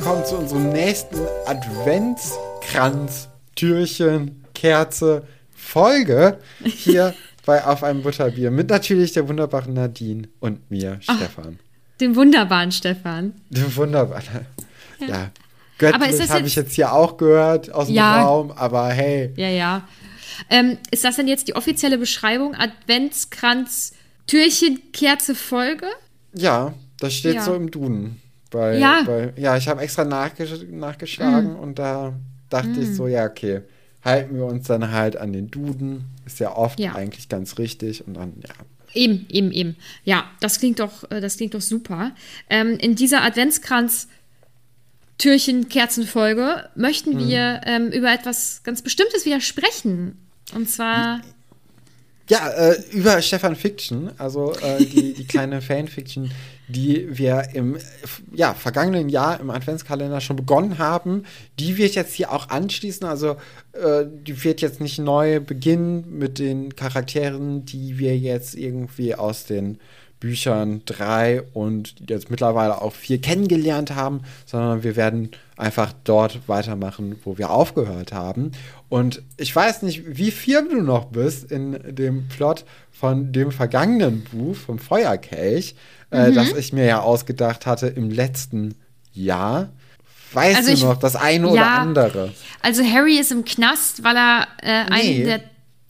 willkommen zu unserem nächsten Adventskranz, Türchen, Kerze, Folge hier bei Auf einem Butterbier mit natürlich der wunderbaren Nadine und mir, Ach, Stefan. Dem wunderbaren Stefan. Dem wunderbaren. Ja. ja. Aber ist Göttlich habe ich jetzt hier auch gehört aus dem Ja. Raum, aber hey. Ja, ja. Ähm, ist das denn jetzt die offizielle Beschreibung? Adventskranz, Türchen, Kerze, Folge? Ja, das steht Ja. so im Duden. Bei, Ja. Bei, ja, ich habe extra nachgesch nachgeschlagen und da dachte ich so, ja, okay, halten wir uns dann halt an den Duden. Ist ja oft Ja. eigentlich ganz richtig und dann, ja. Eben, eben, eben. Ja, das klingt doch, äh, das klingt doch super. Ähm, in dieser Adventskranz Türchen Kerzenfolge möchten Mhm. wir ähm, über etwas ganz Bestimmtes wieder sprechen. Und zwar Ja, äh, über Stefan Fiction, also äh, die, die kleine Fanfiction, die wir im ja, vergangenen Jahr im Adventskalender schon begonnen haben, die wird jetzt hier auch anschließen. Also äh, die wird jetzt nicht neu beginnen mit den Charakteren, die wir jetzt irgendwie aus den Büchern drei und jetzt mittlerweile auch vier kennengelernt haben, sondern wir werden einfach dort weitermachen, wo wir aufgehört haben. Und ich weiß nicht, wie firm du noch bist in dem Plot von dem vergangenen Buch vom Feuerkelch, äh, das ich mir ja ausgedacht hatte im letzten Jahr. Weißt Also du ich- noch das eine ja, oder andere? Also Harry ist im Knast, weil er äh, Nee. einen der.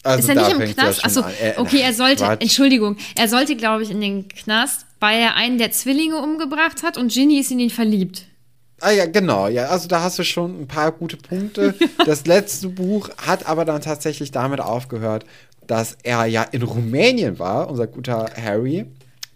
Also ist er nicht im Knast? Achso, an. Äh, okay, er sollte, Quatsch. Entschuldigung, er sollte, glaube ich, in den Knast, weil er einen der Zwillinge umgebracht hat und Ginny ist in ihn verliebt. Ah ja, genau. Ja, also da hast du schon ein paar gute Punkte. Das letzte Buch hat aber dann tatsächlich damit aufgehört, dass er ja in Rumänien war, unser guter Harry,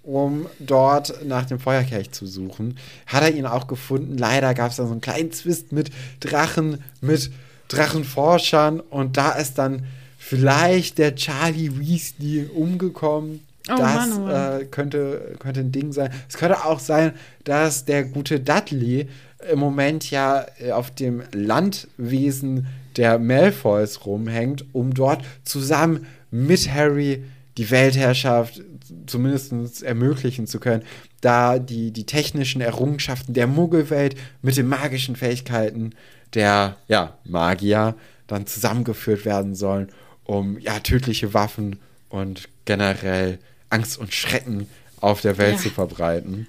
um dort nach dem Feuerkelch zu suchen. Hat er ihn auch gefunden. Leider gab es da so einen kleinen Zwist mit Drachen, mit Drachenforschern und da ist dann vielleicht der Charlie Weasley umgekommen. Oh das Mann, oh Mann. Äh, könnte, könnte ein Ding sein. Es könnte auch sein, dass der gute Dudley im Moment ja äh, auf dem Landwesen der Malfoys rumhängt, um dort zusammen mit Harry die Weltherrschaft zumindest ermöglichen zu können, da die, die technischen Errungenschaften der Muggelwelt mit den magischen Fähigkeiten der ja, Magier dann zusammengeführt werden sollen, um ja tödliche Waffen und generell Angst und Schrecken auf der Welt Ja. zu verbreiten.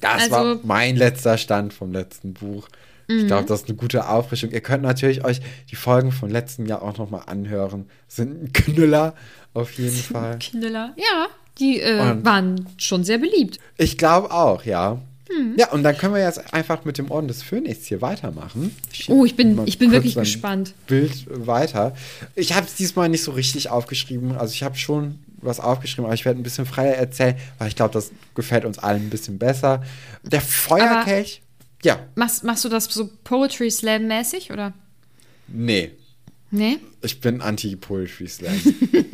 Das Also- war mein letzter Stand vom letzten Buch. Ich Mhm. glaube, das ist eine gute Auffrischung. Ihr könnt natürlich euch die Folgen vom letzten Jahr auch noch mal anhören. Sind ein Knüller auf jeden Fall. Knüller. Ja, die äh, waren schon sehr beliebt. Ich glaube auch, ja. Hm. Ja, und dann können wir jetzt einfach mit dem Orden des Phönix hier weitermachen. Oh, ich bin, ich bin wirklich gespannt. Bild weiter. Ich habe es diesmal nicht so richtig aufgeschrieben. Also ich habe schon was aufgeschrieben, aber ich werde ein bisschen freier erzählen, weil ich glaube, das gefällt uns allen ein bisschen besser. Der Feuerkelch, ja, Machst, machst du das so Poetry Slam-mäßig oder? nee, Nee? ich bin anti-Poetry Slam.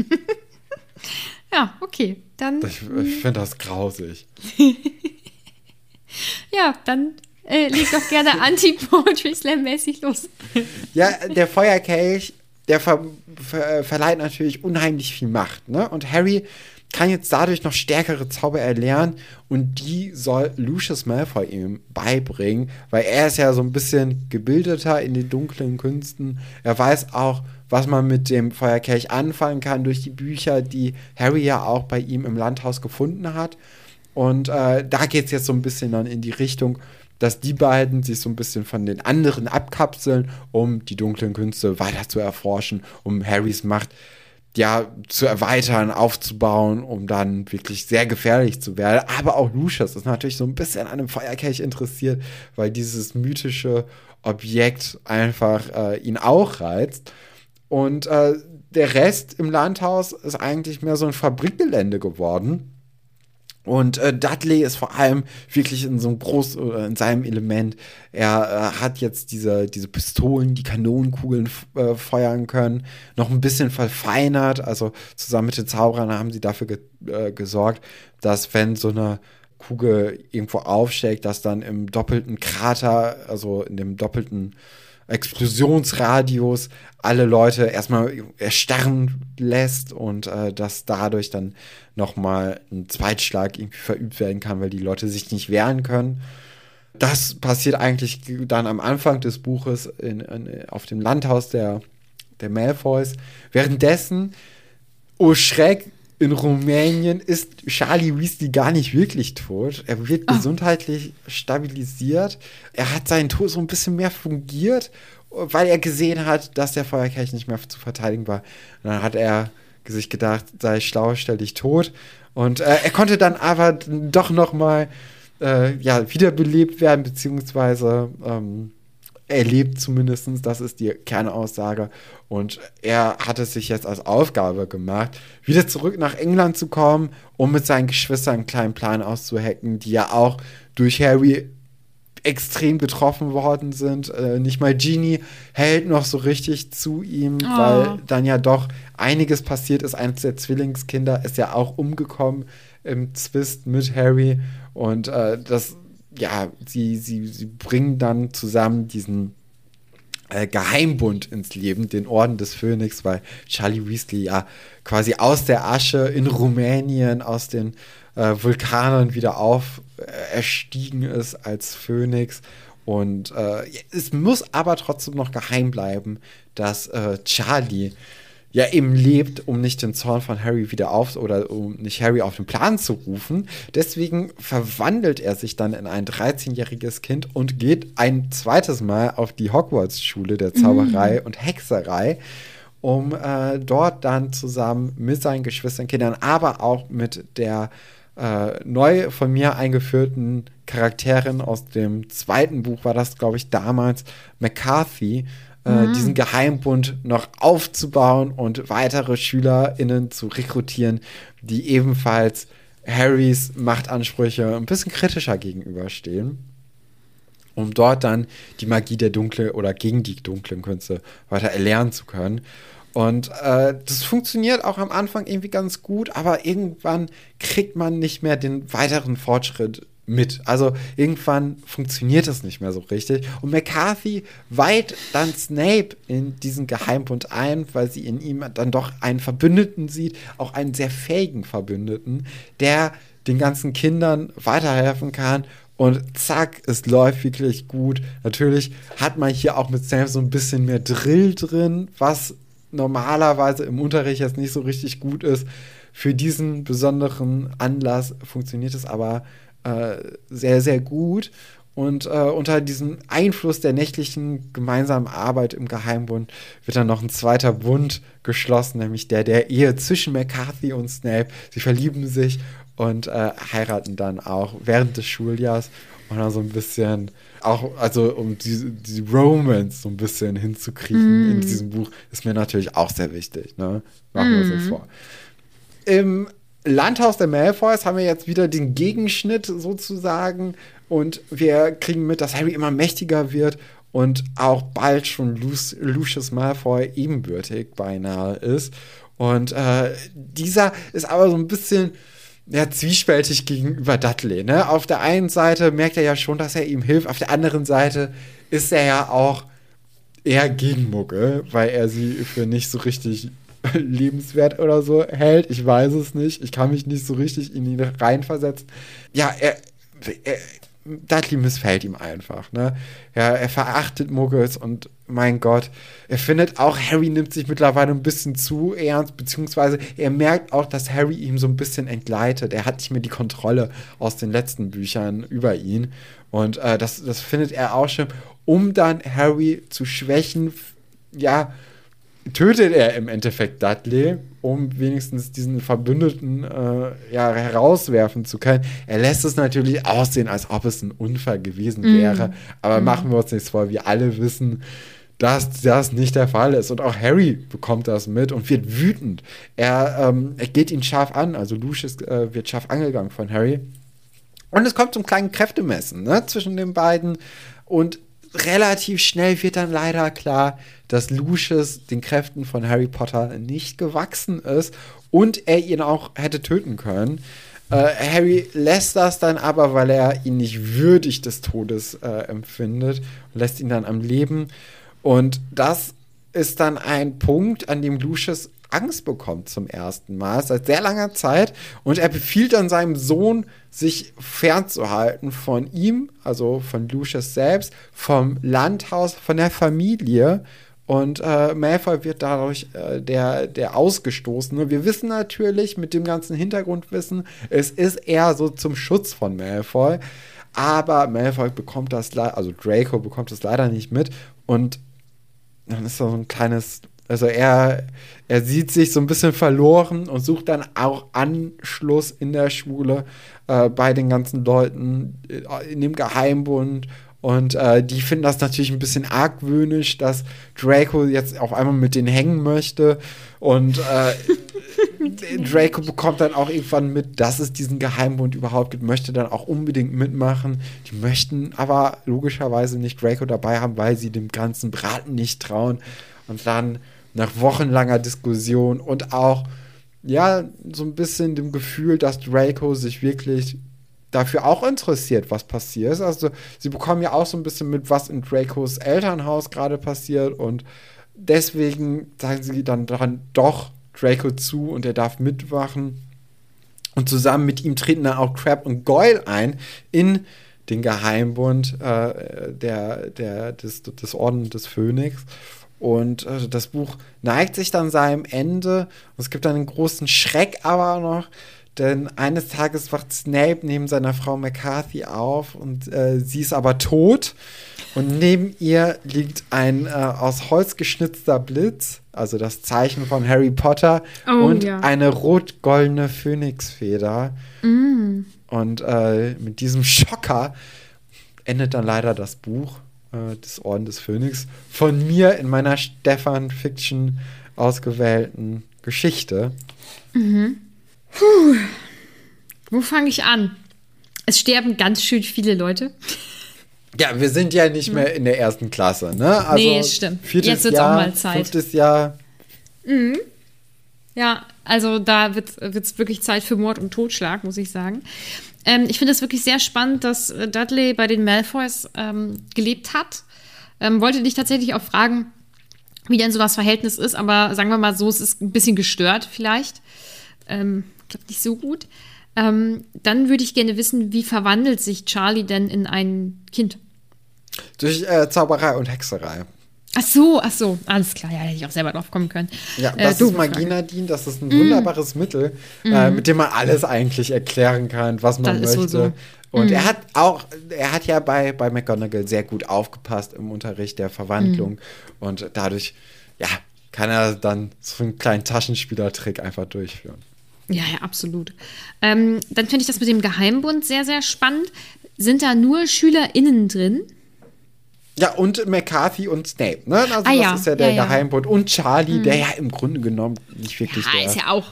Ja, okay. Dann, Ich, ich finde das grausig. ja, dann äh, leg doch gerne Anti-Poetry Slam-mäßig los. Ja, der Feuerkelch, der ver ver verleiht natürlich unheimlich viel Macht. Ne? Und Harry kann jetzt dadurch noch stärkere Zauber erlernen und die soll Lucius Malfoy ihm beibringen, weil er ist ja so ein bisschen gebildeter in den dunklen Künsten. Er weiß auch, was man mit dem Feuerkelch anfangen kann durch die Bücher, die Harry ja auch bei ihm im Landhaus gefunden hat. Und äh, da geht es jetzt so ein bisschen dann in die Richtung, dass die beiden sich so ein bisschen von den anderen abkapseln, um die dunklen Künste weiter zu erforschen, um Harrys Macht ja zu erweitern, aufzubauen, um dann wirklich sehr gefährlich zu werden. Aber auch Lucius ist natürlich so ein bisschen an dem Feuerkelch interessiert, weil dieses mythische Objekt einfach äh, ihn auch reizt. Und äh, der Rest im Landhaus ist eigentlich mehr so ein Fabrikgelände geworden. Und äh, Dudley ist vor allem wirklich in so einem groß oder in seinem Element. Er äh, hat jetzt diese, diese Pistolen, die Kanonenkugeln äh, feuern können, noch ein bisschen verfeinert. Also zusammen mit den Zauberern haben sie dafür ge äh, gesorgt, dass wenn so eine Kugel irgendwo aufschlägt, dass dann im doppelten Krater, also in dem doppelten Explosionsradius alle Leute erstmal erstarren lässt und äh, dass dadurch dann nochmal ein Zweitschlag irgendwie verübt werden kann, weil die Leute sich nicht wehren können. das passiert eigentlich dann am Anfang des Buches in, in, auf dem Landhaus der, der Malfoys. Währenddessen, oh Schreck, in Rumänien ist Charlie Weasley gar nicht wirklich tot. Er wird oh. gesundheitlich stabilisiert. Er hat seinen Tod so ein bisschen mehr fungiert, weil er gesehen hat, dass der Feuerkelch nicht mehr zu verteidigen war. Und dann hat er sich gedacht, sei schlau, stell dich tot. Und äh, er konnte dann aber doch noch mal äh, ja, wiederbelebt werden, beziehungsweise ähm, er lebt zumindest, das ist die Kernaussage. Und er hat es sich jetzt als Aufgabe gemacht, wieder zurück nach England zu kommen, um mit seinen Geschwistern einen kleinen Plan auszuhacken, die ja auch durch Harry extrem getroffen worden sind. Äh, nicht mal Genie hält noch so richtig zu ihm, oh. weil dann ja doch einiges passiert ist. Eines der Zwillingskinder ist ja auch umgekommen im Zwist mit Harry. Und äh, das, ja, sie, sie, sie bringen dann zusammen diesen äh, Geheimbund ins Leben, den Orden des Phönix, weil Charlie Weasley ja quasi aus der Asche in Rumänien, aus den äh, Vulkanen wieder auf äh, erstiegen ist als Phönix. Und äh, es muss aber trotzdem noch geheim bleiben, dass äh, Charlie ja eben lebt, um nicht den Zorn von Harry wieder auf oder um nicht Harry auf den Plan zu rufen. Deswegen verwandelt er sich dann in ein 13-jähriges Kind und geht ein zweites Mal auf die Hogwarts-Schule der Zauberei mhm. und Hexerei, um äh, dort dann zusammen mit seinen Geschwistern, Kindern, aber auch mit der äh, neu von mir eingeführten Charakterin aus dem zweiten Buch war das, glaube ich, damals McCarthy, äh, mhm. diesen Geheimbund noch aufzubauen und weitere SchülerInnen zu rekrutieren, die ebenfalls Harrys Machtansprüche ein bisschen kritischer gegenüberstehen, um dort dann die Magie der dunklen oder gegen die dunklen Künste weiter erlernen zu können. Und äh, das funktioniert auch am Anfang irgendwie ganz gut, aber irgendwann kriegt man nicht mehr den weiteren Fortschritt mit. Also irgendwann funktioniert das nicht mehr so richtig. Und McCarthy weiht dann Snape in diesen Geheimbund ein, weil sie in ihm dann doch einen Verbündeten sieht, auch einen sehr fähigen Verbündeten, der den ganzen Kindern weiterhelfen kann. Und zack, es läuft wirklich gut. Natürlich hat man hier auch mit Snape so ein bisschen mehr Drill drin, was normalerweise im Unterricht jetzt nicht so richtig gut ist. Für diesen besonderen Anlass funktioniert es aber äh, sehr, sehr gut. Und äh, unter diesem Einfluss der nächtlichen gemeinsamen Arbeit im Geheimbund wird dann noch ein zweiter Bund geschlossen, nämlich der der Ehe zwischen McCarthy und Snape. Sie verlieben sich und äh, heiraten dann auch während des Schuljahrs und dann so ein bisschen auch, also um die, die Romance so ein bisschen hinzukriegen mm. in diesem Buch, ist mir natürlich auch sehr wichtig. Ne? Machen wir mm. uns vor. Im Landhaus der Malfoys haben wir jetzt wieder den Gegenschnitt sozusagen und wir kriegen mit, dass Harry immer mächtiger wird und auch bald schon Lucius Malfoy ebenbürtig beinahe ist. Und äh, dieser ist aber so ein bisschen ja, zwiespältig gegenüber Dudley. Ne? Auf der einen Seite merkt er ja schon, dass er ihm hilft, auf der anderen Seite ist er ja auch eher gegen Muggel, weil er sie für nicht so richtig lebenswert oder so hält. Ich weiß es nicht. Ich kann mich nicht so richtig in ihn reinversetzen. Ja, er, er Dudley missfällt ihm einfach. Ne? Ja, er verachtet Muggels und mein Gott, er findet auch, Harry nimmt sich mittlerweile ein bisschen zu ernst, beziehungsweise er merkt auch, dass Harry ihm so ein bisschen entgleitet. Er hat nicht mehr die Kontrolle aus den letzten Büchern über ihn. Und äh, das, das findet er auch schön, um dann Harry zu schwächen. Ja, tötet er im Endeffekt Dudley, um wenigstens diesen Verbündeten äh, ja, herauswerfen zu können. Er lässt es natürlich aussehen, als ob es ein Unfall gewesen mm. wäre. Aber mm. machen wir uns nichts vor, wir alle wissen, dass das nicht der Fall ist. Und auch Harry bekommt das mit und wird wütend. Er, ähm, er geht ihn scharf an, also Lucius äh, wird scharf angegangen von Harry. Und es kommt zum kleinen Kräftemessen ne, zwischen den beiden. Und relativ schnell wird dann leider klar, dass Lucius den Kräften von Harry Potter nicht gewachsen ist und er ihn auch hätte töten können. Äh, Harry lässt das dann aber, weil er ihn nicht würdig des Todes äh, empfindet lässt ihn dann am Leben. Und das ist dann ein Punkt, an dem Lucius Angst bekommt zum ersten Mal seit sehr langer Zeit. Und er befiehlt dann seinem Sohn, sich fernzuhalten von ihm, also von Lucius selbst, vom Landhaus, von der Familie. Und äh, Malfoy wird dadurch äh, der, der Ausgestoßene. Wir wissen natürlich mit dem ganzen Hintergrundwissen, es ist eher so zum Schutz von Malfoy. Aber Malfoy bekommt das, also Draco bekommt das leider nicht mit. Und dann ist da so ein kleines, also er, er sieht sich so ein bisschen verloren und sucht dann auch Anschluss in der Schule äh, bei den ganzen Leuten äh, in dem Geheimbund und äh, die finden das natürlich ein bisschen argwöhnisch, dass Draco jetzt auf einmal mit denen hängen möchte. Und äh, Draco bekommt dann auch irgendwann mit, dass es diesen Geheimbund überhaupt gibt, möchte dann auch unbedingt mitmachen. Die möchten aber logischerweise nicht Draco dabei haben, weil sie dem ganzen Braten nicht trauen. Und dann nach wochenlanger Diskussion und auch, ja, so ein bisschen dem Gefühl, dass Draco sich wirklich dafür auch interessiert, was passiert. Also sie bekommen ja auch so ein bisschen mit, was in Dracos Elternhaus gerade passiert und deswegen sagen sie dann daran doch Draco zu und er darf mitwachen. Und zusammen mit ihm treten dann auch Crab und Goyle ein in den Geheimbund äh, der, der, des, des Orden des Phönix. Und äh, das Buch neigt sich dann seinem Ende. Und es gibt dann einen großen Schreck aber noch, denn eines Tages wacht Snape neben seiner Frau McCarthy auf und äh, sie ist aber tot. Und neben ihr liegt ein äh, aus Holz geschnitzter Blitz, also das Zeichen von Harry Potter, oh, und ja. eine rot-goldene Phönixfeder. Mm. Und äh, mit diesem Schocker endet dann leider das Buch äh, des Orden des Phönix von mir in meiner Stefan-Fiction ausgewählten Geschichte. Mhm. Puh. Wo fange ich an? Es sterben ganz schön viele Leute. Ja, wir sind ja nicht mehr in der ersten Klasse, ne? Also nee, stimmt. Jetzt wird es auch mal Zeit. Fünftes Jahr. Mhm. Ja, also da wird es wirklich Zeit für Mord und Totschlag, muss ich sagen. Ähm, ich finde es wirklich sehr spannend, dass äh, Dudley bei den Malfoys ähm, gelebt hat. Ähm, wollte dich tatsächlich auch fragen, wie denn so das Verhältnis ist, aber sagen wir mal so, es ist ein bisschen gestört vielleicht. Ähm, glaube nicht so gut. Ähm, dann würde ich gerne wissen, wie verwandelt sich Charlie denn in ein Kind? Durch äh, Zauberei und Hexerei. Ach so, ach so, alles klar, ja, hätte ich auch selber drauf kommen können. Ja, äh, das äh, ist Magie Nadine, das ist ein mm. wunderbares Mittel, mm. äh, mit dem man alles eigentlich erklären kann, was man das möchte. So. Und mm. er hat auch, er hat ja bei, bei McGonagall sehr gut aufgepasst im Unterricht der Verwandlung. Mm. Und dadurch, ja, kann er dann so einen kleinen Taschenspielertrick einfach durchführen. Ja, ja, absolut. Ähm, dann finde ich das mit dem Geheimbund sehr, sehr spannend. Sind da nur SchülerInnen drin? Ja, und McCarthy und Snape, ne? Also ah, das ja. ist ja der ja, ja. Geheimbund. Und Charlie, mhm. der ja im Grunde genommen nicht wirklich ja, der. ist ja auch.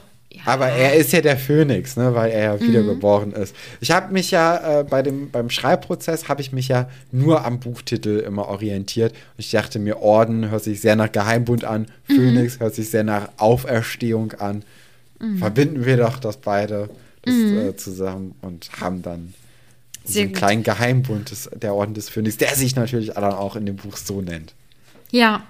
Aber er ist ja der Phönix, ne, weil er ja mhm. wiedergeboren ist. Ich habe mich ja äh, bei dem, beim Schreibprozess habe ich mich ja nur am Buchtitel immer orientiert. Und ich dachte mir, Orden hört sich sehr nach Geheimbund an, mhm. Phönix mhm. hört sich sehr nach Auferstehung an. Mhm. Verbinden wir doch das beide das, mhm. äh, zusammen und haben dann Sehr so einen gut. kleinen Geheimbund des, der Orden des Phönix, der sich natürlich dann auch in dem Buch so nennt. Ja,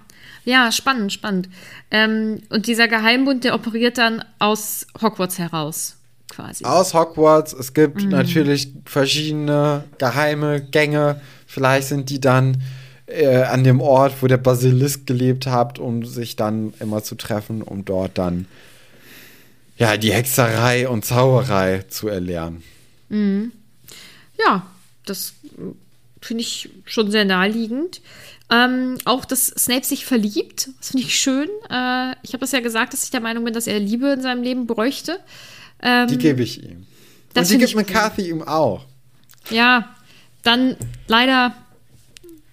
ja, spannend, spannend. Ähm, und dieser Geheimbund, der operiert dann aus Hogwarts heraus, quasi. Aus Hogwarts. Es gibt mhm. natürlich verschiedene geheime Gänge. Vielleicht sind die dann äh, an dem Ort, wo der Basilisk gelebt hat, um sich dann immer zu treffen, um dort dann ja, die Hexerei und Zauberei zu erlernen. Mhm. Ja, das finde ich schon sehr naheliegend. Ähm, auch, dass Snape sich verliebt, das finde ich schön. Äh, ich habe das ja gesagt, dass ich der Meinung bin, dass er Liebe in seinem Leben bräuchte. Ähm, die gebe ich ihm. Und die gibt McCarthy ihm auch. Ja, dann leider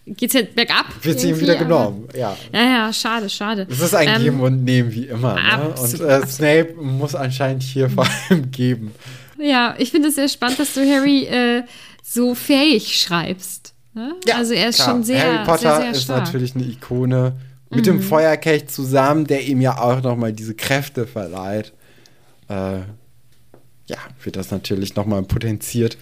geht es jetzt bergab. Wird sie ihm wieder genommen, ja. Ja, ja, schade, schade. Es ist ein ähm, Geben und Nehmen wie immer. Ne? Und äh, Snape muss anscheinend hier vor allem geben. Ja, ich finde es sehr spannend, dass du Harry äh, so fähig schreibst. Ne? Ja, also er ist klar. schon sehr Harry Potter sehr, sehr ist natürlich eine Ikone mit mhm. dem Feuerkelch zusammen, der ihm ja auch nochmal diese Kräfte verleiht. Äh, ja, wird das natürlich nochmal potenziert.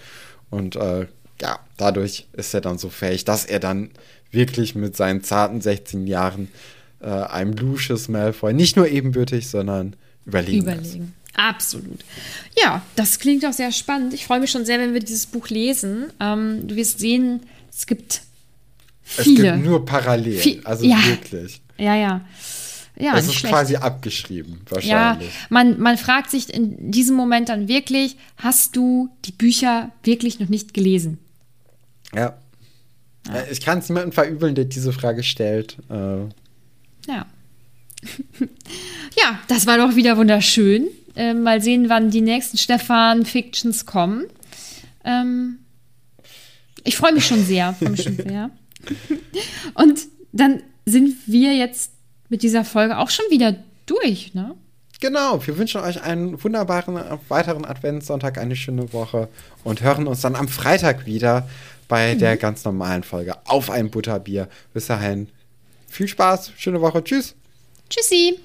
Und äh, ja, dadurch ist er dann so fähig, dass er dann wirklich mit seinen zarten 16 Jahren äh, einem Lucius Malfoy nicht nur ebenbürtig, sondern überlegen. Überlegen. Absolut. Ja, das klingt auch sehr spannend. Ich freue mich schon sehr, wenn wir dieses Buch lesen. Ähm, du wirst sehen, es gibt viele. Es gibt nur parallel. Viel, also ja. wirklich. Ja, ja. Ja, es ist schlecht. quasi abgeschrieben, Ja, wahrscheinlich. man, man fragt sich in diesem Moment dann wirklich, hast du die Bücher wirklich noch nicht gelesen? Ja. Äh, Ich kann es niemandem verübeln, der diese Frage stellt. Äh, Ja. ja, das war doch wieder wunderschön. Ähm, mal sehen, wann die nächsten Stefan-Fictions kommen. Ähm, ich freue mich schon sehr. Mich schon sehr. Und dann sind wir jetzt mit dieser Folge auch schon wieder durch, ne? Genau, wir wünschen euch einen wunderbaren äh, weiteren Adventssonntag, eine schöne Woche und hören uns dann am Freitag wieder bei der ganz normalen Folge auf ein Butterbier. Bis dahin, viel Spaß, schöne Woche, tschüss. Tschüssi!